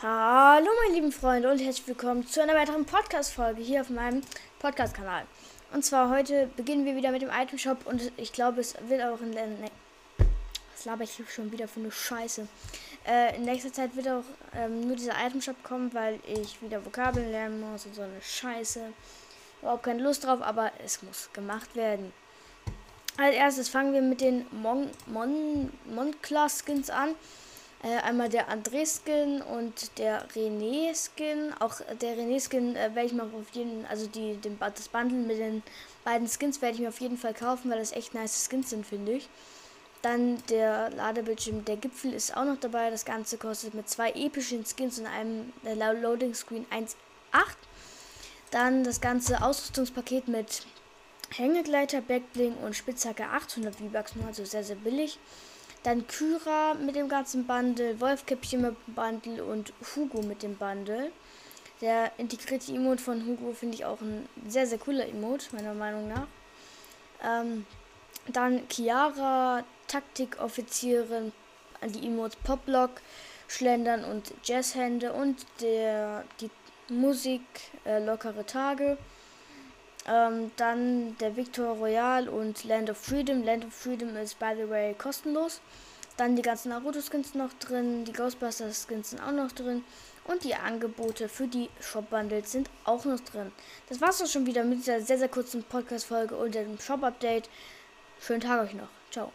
Hallo meine lieben Freunde und herzlich willkommen zu einer weiteren Podcast-Folge hier auf meinem Podcast-Kanal. Und zwar heute beginnen wir wieder mit dem Item Shop und ich glaube es wird auch in der... Ne was laber ich schon wieder für eine Scheiße. Äh, in nächster Zeit wird auch ähm, nur dieser Item Shop kommen, weil ich wieder Vokabeln lernen muss und so eine Scheiße. Überhaupt keine Lust drauf, aber es muss gemacht werden. Als erstes fangen wir mit den Mon Mon Monclar Skins an. Äh, einmal der André-Skin und der René-Skin. Auch der René-Skin äh, werde ich mir auf jeden also die, den, das Bundle mit den beiden Skins werde ich mir auf jeden Fall kaufen, weil das echt nice Skins sind, finde ich. Dann der Ladebildschirm, der Gipfel ist auch noch dabei. Das Ganze kostet mit zwei epischen Skins und einem äh, Loading Screen 1,8. Dann das ganze Ausrüstungspaket mit Hängegleiter, Backbling und Spitzhacke 800 V-Bucks, also sehr, sehr billig. Dann Kyra mit dem ganzen Bundle, Wolfkäppchen mit dem Bundle und Hugo mit dem Bundle. Der integrierte Emote von Hugo finde ich auch ein sehr, sehr cooler Emote, meiner Meinung nach. Ähm, dann Chiara, Taktikoffizierin, die Emotes Poplock, Schlendern und Jazzhände und der, die Musik äh, Lockere Tage. Ähm, dann der Victor Royal und Land of Freedom. Land of Freedom ist, by the way, kostenlos. Dann die ganzen Naruto-Skins noch drin, die Ghostbusters-Skins sind auch noch drin. Und die Angebote für die Shop-Bundles sind auch noch drin. Das war's auch schon wieder mit dieser sehr, sehr kurzen Podcast-Folge und dem Shop-Update. Schönen Tag euch noch. Ciao.